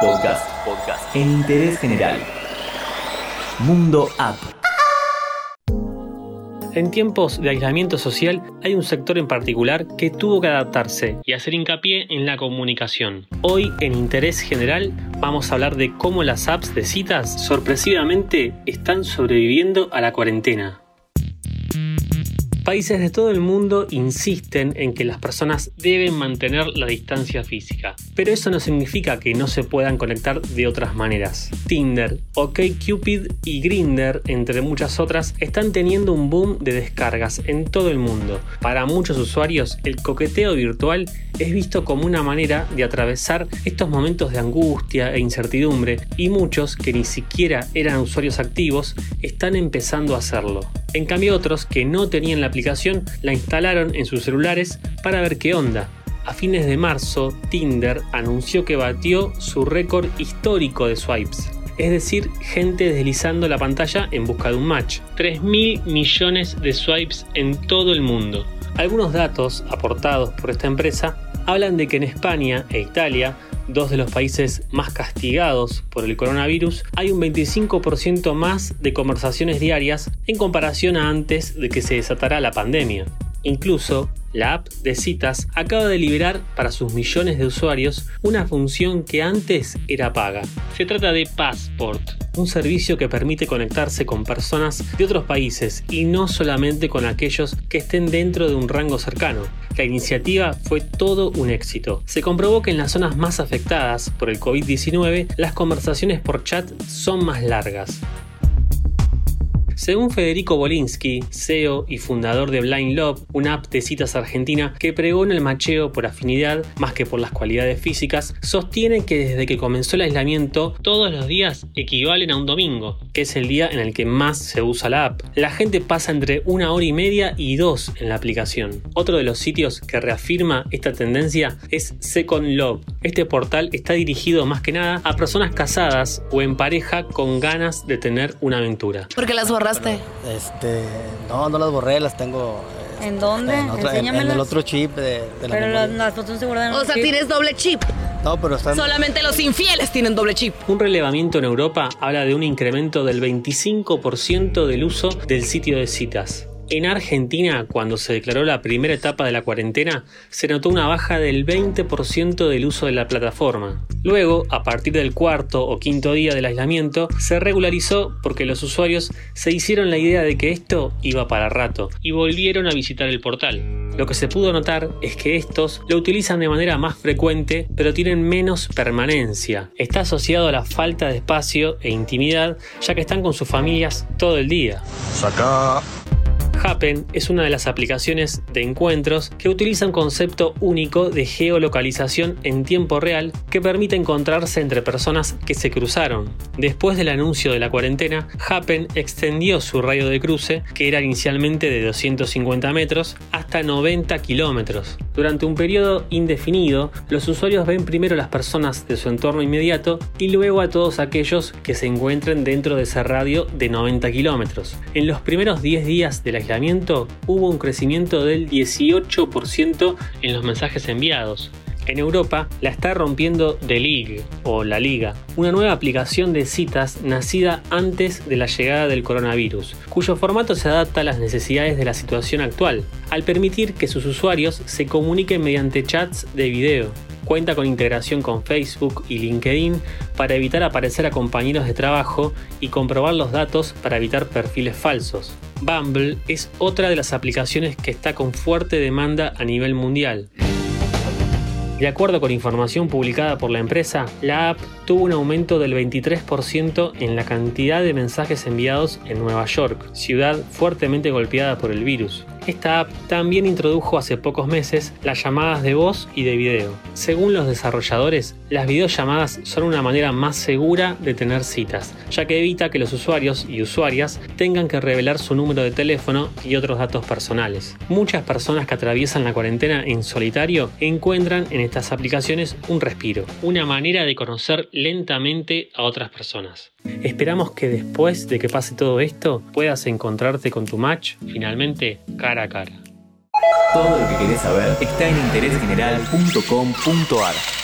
Podcast. Podcast. En interés general. Mundo App. En tiempos de aislamiento social hay un sector en particular que tuvo que adaptarse y hacer hincapié en la comunicación. Hoy en Interés General vamos a hablar de cómo las apps de citas sorpresivamente están sobreviviendo a la cuarentena. Países de todo el mundo insisten en que las personas deben mantener la distancia física, pero eso no significa que no se puedan conectar de otras maneras. Tinder, OkCupid y Grindr, entre muchas otras, están teniendo un boom de descargas en todo el mundo. Para muchos usuarios, el coqueteo virtual es visto como una manera de atravesar estos momentos de angustia e incertidumbre y muchos que ni siquiera eran usuarios activos están empezando a hacerlo. En cambio otros que no tenían la aplicación la instalaron en sus celulares para ver qué onda. A fines de marzo, Tinder anunció que batió su récord histórico de swipes, es decir, gente deslizando la pantalla en busca de un match. 3 mil millones de swipes en todo el mundo. Algunos datos aportados por esta empresa hablan de que en España e Italia dos de los países más castigados por el coronavirus, hay un 25% más de conversaciones diarias en comparación a antes de que se desatara la pandemia. Incluso, la app de citas acaba de liberar para sus millones de usuarios una función que antes era paga. Se trata de Passport, un servicio que permite conectarse con personas de otros países y no solamente con aquellos que estén dentro de un rango cercano. La iniciativa fue todo un éxito. Se comprobó que en las zonas más afectadas por el COVID-19 las conversaciones por chat son más largas. Según Federico Bolinsky, CEO y fundador de Blind Love, una app de citas argentina que pregona el macheo por afinidad más que por las cualidades físicas, sostiene que desde que comenzó el aislamiento, todos los días equivalen a un domingo, es el día en el que más se usa la app. La gente pasa entre una hora y media y dos en la aplicación. Otro de los sitios que reafirma esta tendencia es Second Love. Este portal está dirigido más que nada a personas casadas o en pareja con ganas de tener una aventura. Porque las este, no, no las borré, las tengo. Este, ¿En dónde? En, en, el otro chip de, la Pero las, fotos se guardan O sea, tienes doble chip. No, pero están... Solamente los infieles tienen doble chip. Un relevamiento en Europa habla de un incremento del 25% del uso del sitio de citas. En Argentina, cuando se declaró la primera etapa de la cuarentena, se notó una baja del 20% del uso de la plataforma. Luego, a partir del cuarto o quinto día del aislamiento, se regularizó porque los usuarios se hicieron la idea de que esto iba para rato y volvieron a visitar el portal. Lo que se pudo notar es que estos lo utilizan de manera más frecuente, pero tienen menos permanencia. Está asociado a la falta de espacio e intimidad, ya que están con sus familias todo el día. Saca Happen es una de las aplicaciones de encuentros que utiliza un concepto único de geolocalización en tiempo real que permite encontrarse entre personas que se cruzaron. Después del anuncio de la cuarentena, Happen extendió su radio de cruce, que era inicialmente de 250 metros, hasta 90 kilómetros. Durante un periodo indefinido, los usuarios ven primero las personas de su entorno inmediato y luego a todos aquellos que se encuentren dentro de ese radio de 90 kilómetros. En los primeros 10 días de hubo un crecimiento del 18% en los mensajes enviados. En Europa la está rompiendo The League o La Liga, una nueva aplicación de citas nacida antes de la llegada del coronavirus, cuyo formato se adapta a las necesidades de la situación actual, al permitir que sus usuarios se comuniquen mediante chats de video. Cuenta con integración con Facebook y LinkedIn para evitar aparecer a compañeros de trabajo y comprobar los datos para evitar perfiles falsos. Bumble es otra de las aplicaciones que está con fuerte demanda a nivel mundial. De acuerdo con información publicada por la empresa, la app tuvo un aumento del 23% en la cantidad de mensajes enviados en Nueva York, ciudad fuertemente golpeada por el virus. Esta app también introdujo hace pocos meses las llamadas de voz y de video. Según los desarrolladores, las videollamadas son una manera más segura de tener citas, ya que evita que los usuarios y usuarias tengan que revelar su número de teléfono y otros datos personales. Muchas personas que atraviesan la cuarentena en solitario encuentran en estas aplicaciones un respiro, una manera de conocer lentamente a otras personas. Esperamos que después de que pase todo esto puedas encontrarte con tu match finalmente cara a cara. Todo lo que querés saber está en interésgeneral.com.ar.